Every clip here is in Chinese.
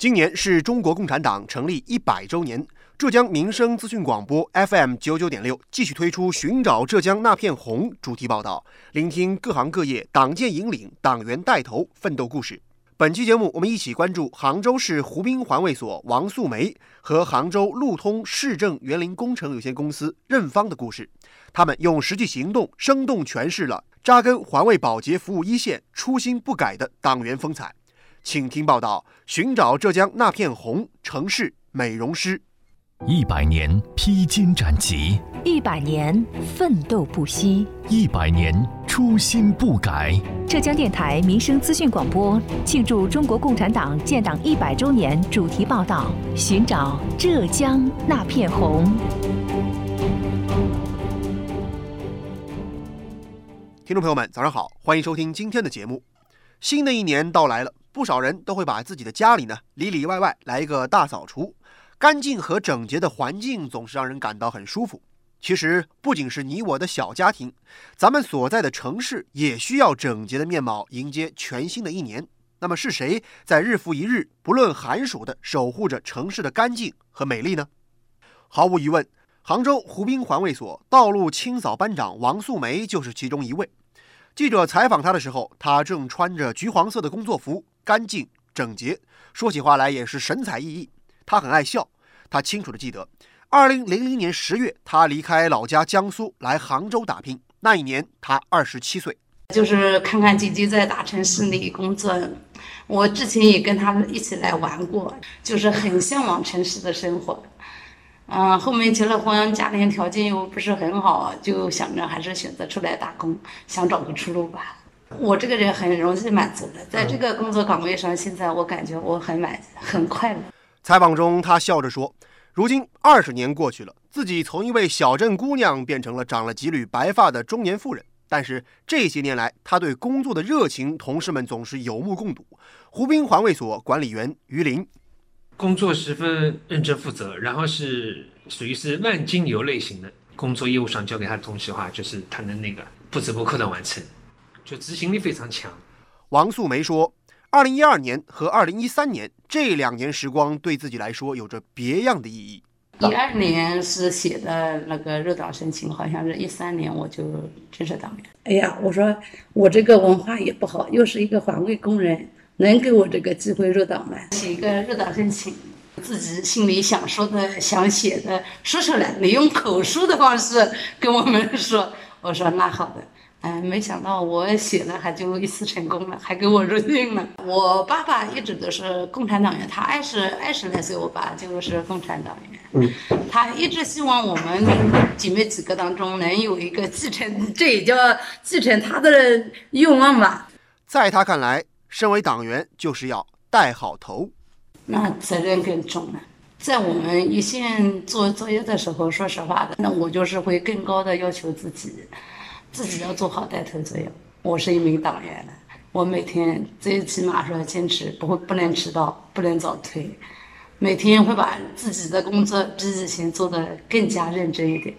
今年是中国共产党成立一百周年，浙江民生资讯广播 FM 九九点六继续推出《寻找浙江那片红》主题报道，聆听各行各业党建引领、党员带头奋斗故事。本期节目，我们一起关注杭州市湖滨环卫所王素梅和杭州路通市政园林工程有限公司任芳的故事。他们用实际行动，生动诠释了扎根环卫保洁服务一线、初心不改的党员风采。请听报道：寻找浙江那片红城市美容师。一百年披荆斩棘，一百年奋斗不息，一百年初心不改。浙江电台民生资讯广播庆祝中国共产党建党一百周年主题报道：寻找浙江那片红。听众朋友们，早上好，欢迎收听今天的节目。新的一年到来了。不少人都会把自己的家里呢里里外外来一个大扫除，干净和整洁的环境总是让人感到很舒服。其实不仅是你我的小家庭，咱们所在的城市也需要整洁的面貌迎接全新的一年。那么是谁在日复一日不论寒暑的守护着城市的干净和美丽呢？毫无疑问，杭州湖滨环卫所道路清扫班长王素梅就是其中一位。记者采访她的时候，她正穿着橘黄色的工作服。干净整洁，说起话来也是神采奕奕。他很爱笑，他清楚地记得，二零零零年十月，他离开老家江苏来杭州打拼。那一年他二十七岁。就是看看姐姐在大城市里工作，我之前也跟他们一起来玩过，就是很向往城市的生活。嗯，后面结了婚，家庭条件又不是很好，就想着还是选择出来打工，想找个出路吧。我这个人很容易满足的，在这个工作岗位上，现在我感觉我很满，很快乐。采访中，他笑着说：“如今二十年过去了，自己从一位小镇姑娘变成了长了几缕白发的中年妇人。但是这些年来，他对工作的热情，同事们总是有目共睹。”湖滨环卫所管理员于林，工作十分认真负责，然后是属于是万金油类型的工作业务上交给他的东西的话，就是他能那个不折不扣的完成。就执行力非常强。王素梅说：“二零一二年和二零一三年这两年时光对自己来说有着别样的意义。一二年是写的那个入党申请，好像是一三年我就正式党员。哎呀，我说我这个文化也不好，又是一个环卫工人，能给我这个机会入党吗？写一个入党申请，自己心里想说的、想写的说出来，你用口述的方式跟我们说。我说那好的。”哎，没想到我写了，还就一次成功了，还给我入境了。我爸爸一直都是共产党员，他二十二十来岁，我爸就是共产党员。嗯，他一直希望我们姐妹几个当中能有一个继承，这也叫继承他的愿望吧。在他看来，身为党员就是要带好头，那责任更重了。在我们一线做作业的时候，说实话的，那我就是会更高的要求自己。自己要做好带头作用。我是一名党员的，我每天最起码说坚持，不会不能迟到，不能早退，每天会把自己的工作比以前做得更加认真一点。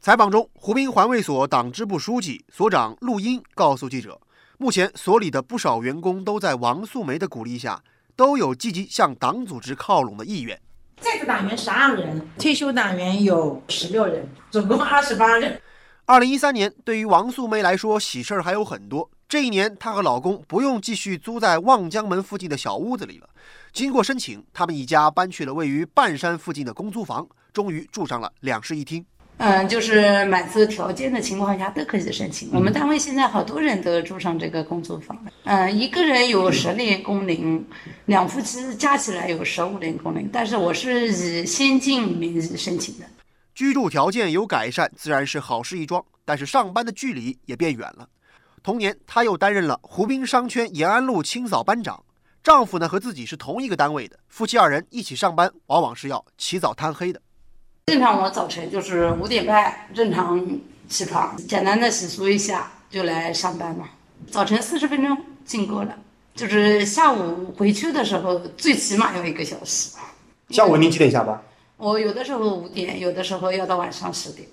采访中，湖滨环卫所党支部书记、所长陆英告诉记者，目前所里的不少员工都在王素梅的鼓励下，都有积极向党组织靠拢的意愿。在职党员十二人，退休党员有十六人，总共二十八人。二零一三年对于王素梅来说，喜事儿还有很多。这一年，她和老公不用继续租在望江门附近的小屋子里了。经过申请，他们一家搬去了位于半山附近的公租房，终于住上了两室一厅。嗯，就是满足条件的情况下都可以申请。我们单位现在好多人都住上这个公租房了。嗯，一个人有十年工龄，两夫妻加起来有十五年工龄。但是我是以先进名义申请的。居住条件有改善，自然是好事一桩。但是上班的距离也变远了。同年，她又担任了湖滨商圈延安路清扫班长。丈夫呢和自己是同一个单位的，夫妻二人一起上班，往往是要起早贪黑的。正常我早晨就是五点半正常起床，简单的洗漱一下就来上班嘛。早晨四十分钟进够了，就是下午回去的时候最起码要一个小时。下午您几点下班？我有的时候五点，有的时候要到晚上十点，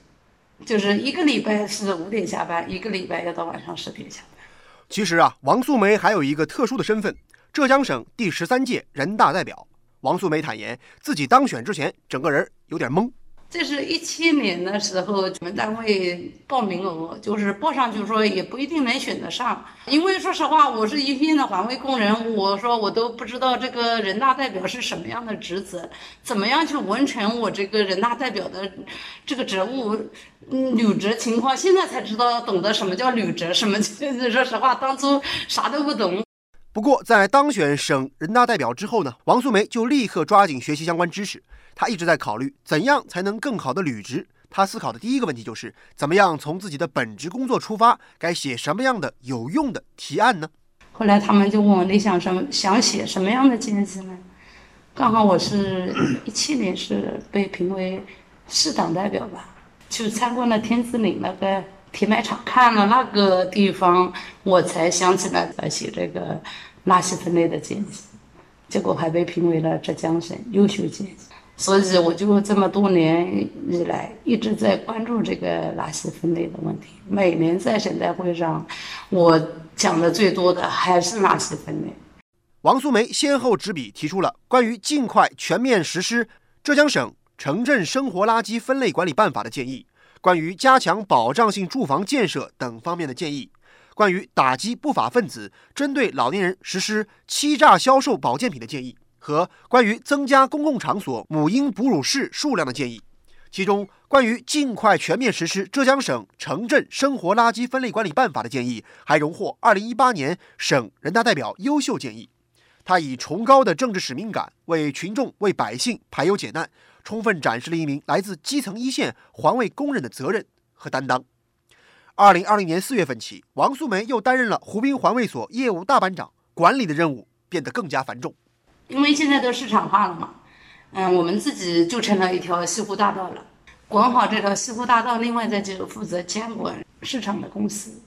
就是一个礼拜是五点下班，一个礼拜要到晚上十点下班。其实啊，王素梅还有一个特殊的身份——浙江省第十三届人大代表。王素梅坦言，自己当选之前，整个人有点懵。这是一七年的时候，我们单位报名额就是报上去说也不一定能选得上，因为说实话，我是一线的环卫工人，我说我都不知道这个人大代表是什么样的职责，怎么样去完成我这个人大代表的这个职务，嗯，履职情况，现在才知道懂得什么叫履职，什么就是说实话，当初啥都不懂。不过在当选省人大代表之后呢，王素梅就立刻抓紧学习相关知识。她一直在考虑怎样才能更好的履职。她思考的第一个问题就是怎么样从自己的本职工作出发，该写什么样的有用的提案呢？后来他们就问我你想什么，想写什么样的建议呢？刚好我是一七年是被评为市党代表吧，去参观了天子岭那个铁卖场，看了那个地方，我才想起来要写这个垃圾分类的建议，结果还被评为了浙江省优秀建议。所以我就这么多年以来一直在关注这个垃圾分类的问题。每年在省代会上，我讲的最多的还是垃圾分类。王素梅先后执笔提出了关于尽快全面实施浙江省城镇生活垃圾分类管理办法的建议，关于加强保障性住房建设等方面的建议，关于打击不法分子针对老年人实施欺诈销售保健品的建议。和关于增加公共场所母婴哺乳室数量的建议，其中关于尽快全面实施浙江省城镇生活垃圾分类管理办法的建议，还荣获2018年省人大代表优秀建议。他以崇高的政治使命感，为群众、为百姓排忧解难，充分展示了一名来自基层一线环卫工人的责任和担当。2020年4月份起，王素梅又担任了湖滨环卫所业务大班长，管理的任务变得更加繁重。因为现在都市场化了嘛，嗯，我们自己就成了一条西湖大道了，管好这条西湖大道，另外再就负责监管市场的公司，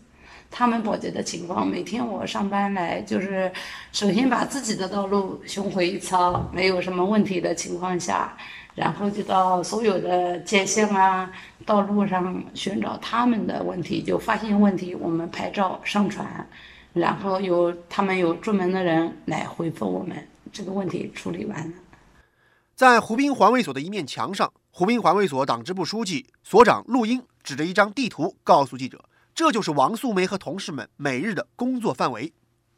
他们保洁的情况，每天我上班来就是，首先把自己的道路巡回一操，没有什么问题的情况下，然后就到所有的街巷啊、道路上寻找他们的问题，就发现问题，我们拍照上传，然后有他们有专门的人来回复我们。这个问题处理完了，在湖滨环卫所的一面墙上，湖滨环卫所党支部书记、所长陆英指着一张地图告诉记者：“这就是王素梅和同事们每日的工作范围。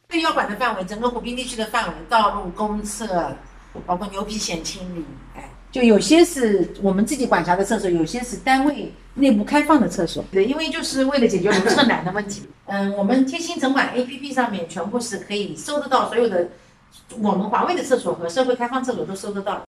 被要管的范围，整个湖滨地区的范围，道路公厕，包括牛皮癣清理，哎，就有些是我们自己管辖的厕所，有些是单位内部开放的厕所。对，因为就是为了解决如厕难的问题。嗯，我们贴心城管 APP 上面全部是可以搜得到所有的。”我们环卫的厕所和社会开放厕所都搜得到。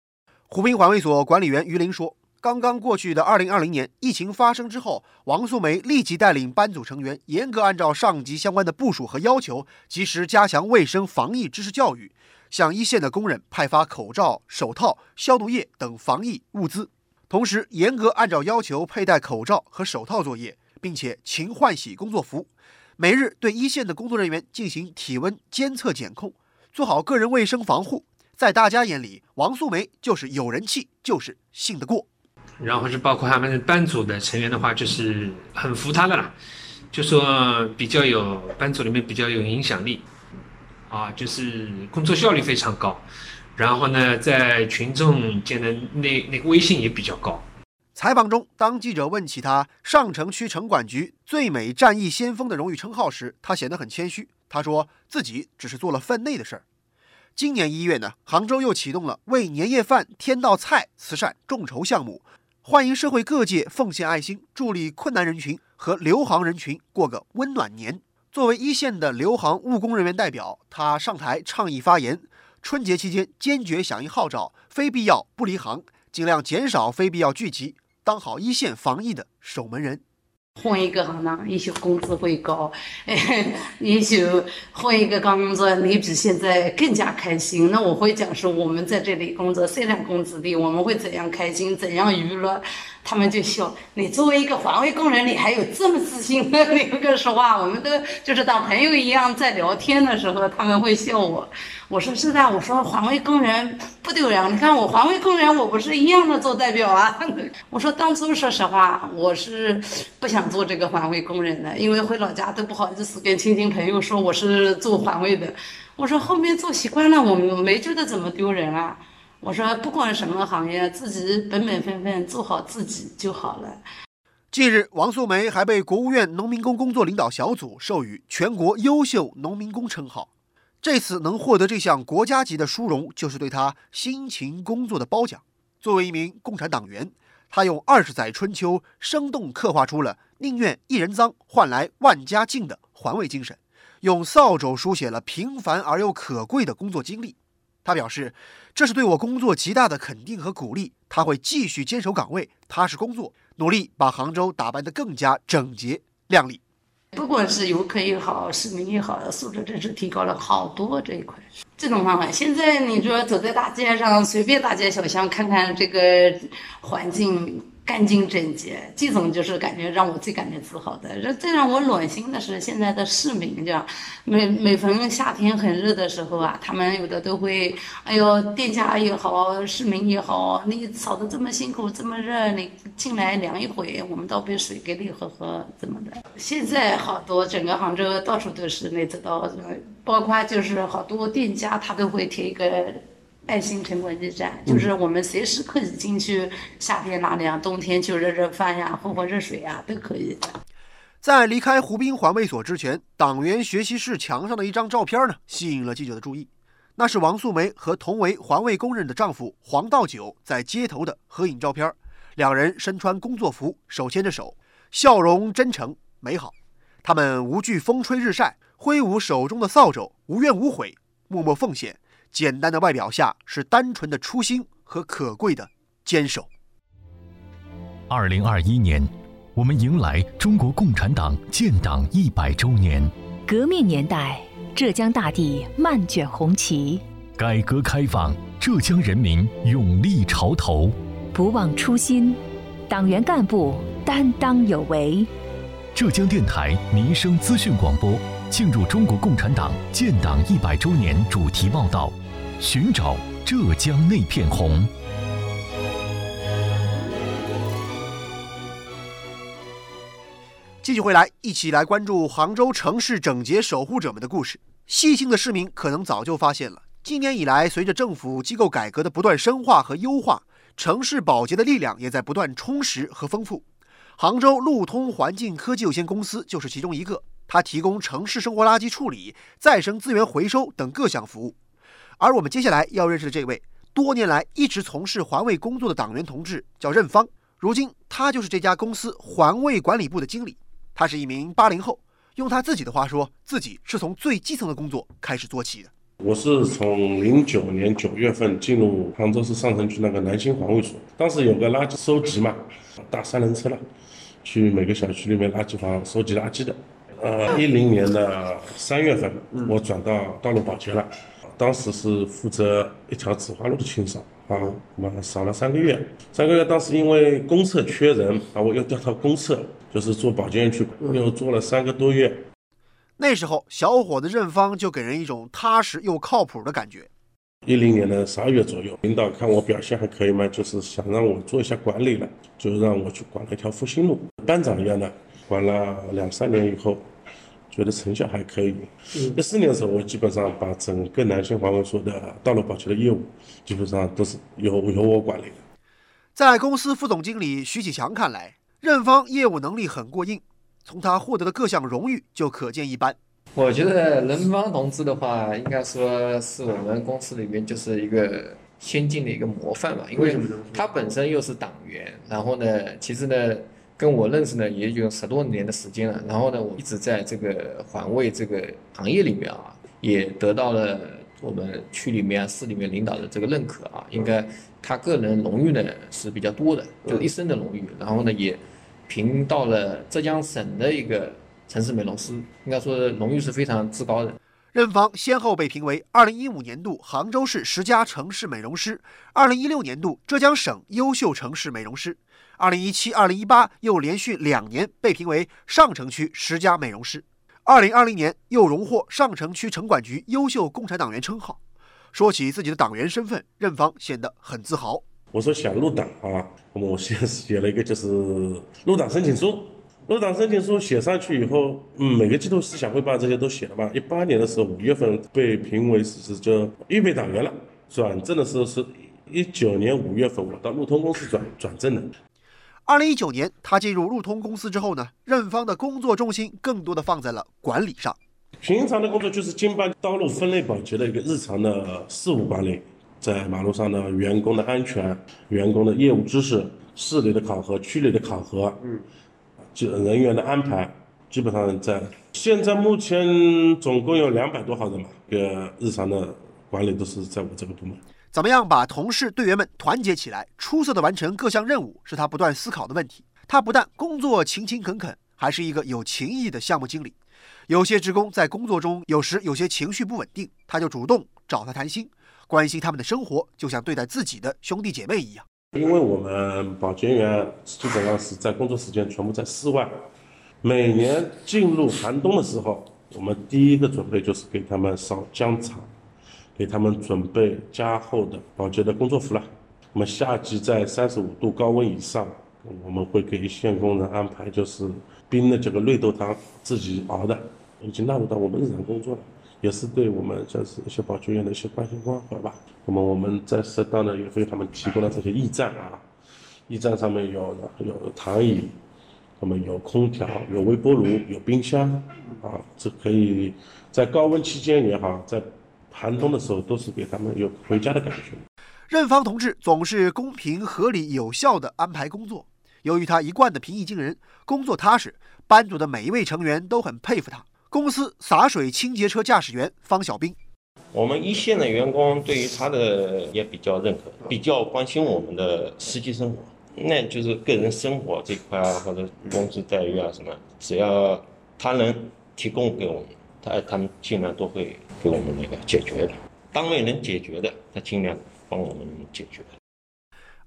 湖滨环卫所管理员于林说：“刚刚过去的2020年，疫情发生之后，王素梅立即带领班组成员，严格按照上级相关的部署和要求，及时加强卫生防疫知识教育，向一线的工人派发口罩、手套、消毒液等防疫物资，同时严格按照要求佩戴口罩和手套作业，并且勤换洗工作服，每日对一线的工作人员进行体温监测检控。”做好个人卫生防护，在大家眼里，王素梅就是有人气，就是信得过。然后是包括他们班组的成员的话，就是很服他的啦，就说比较有班组里面比较有影响力，啊，就是工作效率非常高。然后呢，在群众间的那那个威信也比较高。采访中，当记者问起他上城区城管局最美战役先锋的荣誉称号时，他显得很谦虚。他说自己只是做了分内的事儿。今年一月呢，杭州又启动了为年夜饭添道菜慈善众筹项目，欢迎社会各界奉献爱心，助力困难人群和留杭人群过个温暖年。作为一线的留行务工人员代表，他上台倡议发言：春节期间坚决响应号召，非必要不离行，尽量减少非必要聚集，当好一线防疫的守门人。换一个行当，也许工资会高，也许换一个工作，你比现在更加开心。那我会讲说，我们在这里工作虽然工资低，我们会怎样开心，怎样娱乐。他们就笑你作为一个环卫工人，你还有这么自信？你个说话，我们都就是当朋友一样在聊天的时候，他们会笑我。我说是的，我说环卫工人不丢人。你看我环卫工人，我不是一样的做代表啊。我说当初说实话，我是不想做这个环卫工人的，因为回老家都不好意思跟亲戚朋友说我是做环卫的。我说后面做习惯了，我没觉得怎么丢人啊。我说不管什么行业，自己本本分分做好自己就好了。近日，王素梅还被国务院农民工工作领导小组授予全国优秀农民工称号。这次能获得这项国家级的殊荣，就是对她辛勤工作的褒奖。作为一名共产党员，她用二十载春秋，生动刻画出了宁愿一人脏换来万家净的环卫精神，用扫帚书写了平凡而又可贵的工作经历。他表示，这是对我工作极大的肯定和鼓励。他会继续坚守岗位，踏实工作。努力把杭州打扮得更加整洁靓丽。不管是游客也好，市民也好，素质真是提高了好多这一块。这种方法，现在你说走在大街上，随便大街小巷看看这个环境。干净整洁，这种就是感觉让我最感觉自豪的。这最让我暖心的是，现在的市民，这样每每逢夏天很热的时候啊，他们有的都会，哎呦，店家也好，市民也好，你扫的这么辛苦，这么热，你进来凉一会，我们倒杯水给你喝喝，怎么的？现在好多整个杭州到处都是，你知道，包括就是好多店家他都会贴一个。爱心城管驿站，就是我们随时可以进去，夏天纳凉，冬天就热热饭呀，喝喝热水呀，都可以。在离开湖滨环卫所之前，党员学习室墙上的一张照片呢，吸引了记者的注意。那是王素梅和同为环卫工人的丈夫黄道九在街头的合影照片。两人身穿工作服，手牵着手，笑容真诚美好。他们无惧风吹日晒，挥舞手中的扫帚，无怨无悔，默默奉献。简单的外表下是单纯的初心和可贵的坚守。二零二一年，我们迎来中国共产党建党一百周年。革命年代，浙江大地漫卷红旗；改革开放，浙江人民勇立潮头。不忘初心，党员干部担当有为。浙江电台民生资讯广播。庆祝中国共产党建党一百周年主题报道：寻找浙江那片红。继续回来，一起来关注杭州城市整洁守护者们的故事。细心的市民可能早就发现了，今年以来，随着政府机构改革的不断深化和优化，城市保洁的力量也在不断充实和丰富。杭州路通环境科技有限公司就是其中一个。它提供城市生活垃圾处理、再生资源回收等各项服务，而我们接下来要认识的这位，多年来一直从事环卫工作的党员同志叫任芳，如今他就是这家公司环卫管理部的经理。他是一名八零后，用他自己的话说，自己是从最基层的工作开始做起的。我是从零九年九月份进入杭州市上城区那个南新环卫所，当时有个垃圾收集嘛，大三轮车了，去每个小区里面垃圾房收集垃圾的。呃，一零年的三月份，我转到道路保洁了，当时是负责一条紫花路的清扫，啊，那么扫了三个月，三个月，当时因为公厕缺人，把我又调到公厕，就是做保洁员去，又做了三个多月。那时候，小伙子任芳就给人一种踏实又靠谱的感觉。一零年的十二月左右，领导看我表现还可以嘛，就是想让我做一下管理了，就让我去管了一条复兴路，班长一样的。管了两三年以后，觉得成效还可以。一四年的时候，我基本上把整个南新环卫所的道路保洁的业务，基本上都是由由我管理的。在公司副总经理徐启强看来，任芳业务能力很过硬，从他获得的各项荣誉就可见一斑。我觉得任芳同志的话，应该说是我们公司里面就是一个先进的一个模范吧，因为他本身又是党员，然后呢，其实呢。跟我认识呢，也有十多年的时间了。然后呢，我一直在这个环卫这个行业里面啊，也得到了我们区里面、市里面领导的这个认可啊。应该他个人荣誉呢是比较多的，就一生的荣誉。然后呢，也评到了浙江省的一个城市美容师，应该说荣誉是非常至高的。任芳先后被评为2015年度杭州市十佳城市美容师，2016年度浙江省优秀城市美容师。二零一七、二零一八又连续两年被评为上城区十佳美容师，二零二零年又荣获上城区城管局优秀共产党员称号。说起自己的党员身份，任芳显得很自豪。我说想入党啊，那么我先写了一个就是入党申请书。入党申请书写上去以后，嗯，每个季度思想汇报这些都写了吧。一八年的时候五月份被评为是是叫预备党员了，转正的时候是。一九年五月份，我到路通公司转转正的。二零一九年，他进入路通公司之后呢，任方的工作重心更多的放在了管理上。平常的工作就是经办道路分类保洁的一个日常的事务管理，在马路上的员工的安全、员工的业务知识、市里的考核、区里的考核，嗯，就人员的安排，基本上在现在目前总共有两百多号人嘛，个日常的管理都是在我这个部门。怎么样把同事队员们团结起来，出色的完成各项任务，是他不断思考的问题。他不但工作勤勤恳恳，还是一个有情义的项目经理。有些职工在工作中有时有些情绪不稳定，他就主动找他谈心，关心他们的生活，就像对待自己的兄弟姐妹一样。因为我们保洁员基本上是在工作时间全部在室外，每年进入寒冬的时候，我们第一个准备就是给他们烧姜茶。给他们准备加厚的保洁的工作服了。我们夏季在三十五度高温以上，我们会给一线工人安排就是冰的这个绿豆汤，自己熬的，已经纳入到我们日常工作了，也是对我们就是一些保洁员的一些关心关怀吧。那么我们在适当的也为他们提供了这些驿站啊，驿站上面有有躺椅，那么有空调，有微波炉，有冰箱，啊，这可以在高温期间也好，在寒冬的时候，都是给他们有回家的感觉。任芳同志总是公平、合理、有效地安排工作。由于他一贯的平易近人，工作踏实，班组的每一位成员都很佩服他。公司洒水清洁车驾驶员方小兵，我们一线的员工对于他的也比较认可，比较关心我们的实际生活，那就是个人生活这块啊，或者工资待遇啊什么，只要他能提供给我们，他他们尽量都会。给我们那个解决的，单位能解决的，他尽量帮我们解决。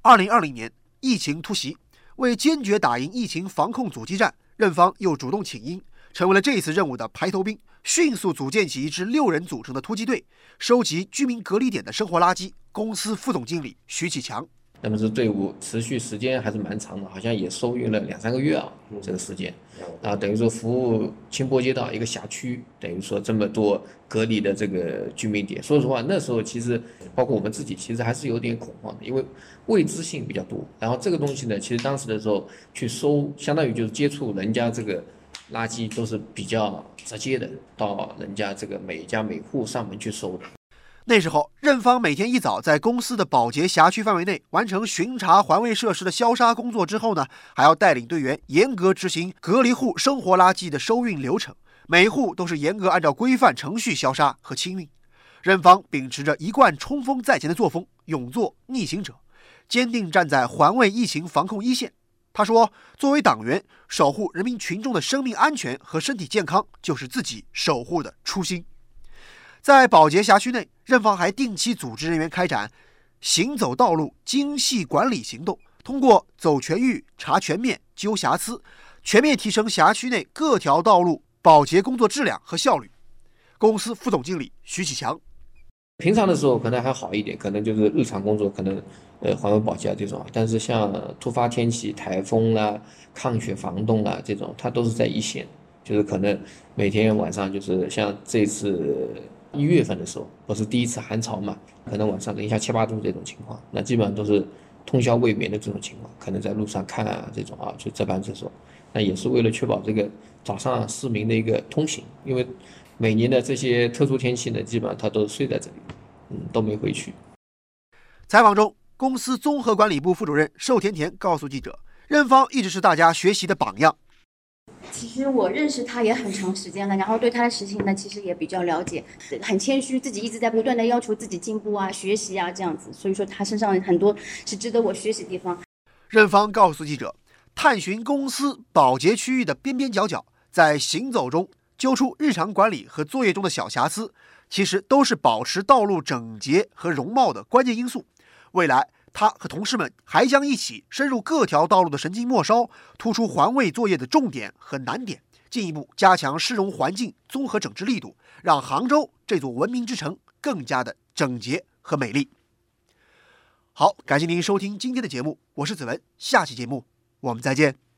二零二零年疫情突袭，为坚决打赢疫情防控阻击战，任芳又主动请缨，成为了这一次任务的排头兵，迅速组建起一支六人组成的突击队，收集居民隔离点的生活垃圾。公司副总经理徐启强。那么这队伍持续时间还是蛮长的，好像也收运了两三个月啊，这个时间，啊，等于说服务清波街道一个辖区，等于说这么多隔离的这个居民点。说实话，那时候其实包括我们自己，其实还是有点恐慌的，因为未知性比较多。然后这个东西呢，其实当时的时候去收，相当于就是接触人家这个垃圾都是比较直接的，到人家这个每家每户上门去收的。那时候，任芳每天一早在公司的保洁辖区范围内完成巡查环卫设施的消杀工作之后呢，还要带领队员严格执行隔离户生活垃圾的收运流程，每户都是严格按照规范程序消杀和清运。任芳秉持着一贯冲锋在前的作风，勇做逆行者，坚定站在环卫疫情防控一线。他说：“作为党员，守护人民群众的生命安全和身体健康，就是自己守护的初心。”在保洁辖区内，任芳还定期组织人员开展“行走道路精细管理”行动，通过走全域、查全面、揪瑕疵，全面提升辖区内各条道路保洁工作质量和效率。公司副总经理徐启强：平常的时候可能还好一点，可能就是日常工作，可能呃环卫保洁啊这种，但是像突发天气、台风啦、抗雪防冻啦这种，它都是在一线，就是可能每天晚上就是像这次。一月份的时候，不是第一次寒潮嘛？可能晚上零下七八度这种情况，那基本上都是通宵未眠的这种情况，可能在路上看啊这种啊，就这班这种，那也是为了确保这个早上市民的一个通行，因为每年的这些特殊天气呢，基本上他都睡在这里，嗯，都没回去。采访中，公司综合管理部副主任寿甜甜告诉记者，任芳一直是大家学习的榜样。其实我认识他也很长时间了，然后对他的事情呢，其实也比较了解，很谦虚，自己一直在不断的要求自己进步啊、学习啊这样子，所以说他身上很多是值得我学习的地方。任芳告诉记者，探寻公司保洁区域的边边角角，在行走中揪出日常管理和作业中的小瑕疵，其实都是保持道路整洁和容貌的关键因素。未来。他和同事们还将一起深入各条道路的神经末梢，突出环卫作业的重点和难点，进一步加强市容环境综合整治力度，让杭州这座文明之城更加的整洁和美丽。好，感谢您收听今天的节目，我是子文，下期节目我们再见。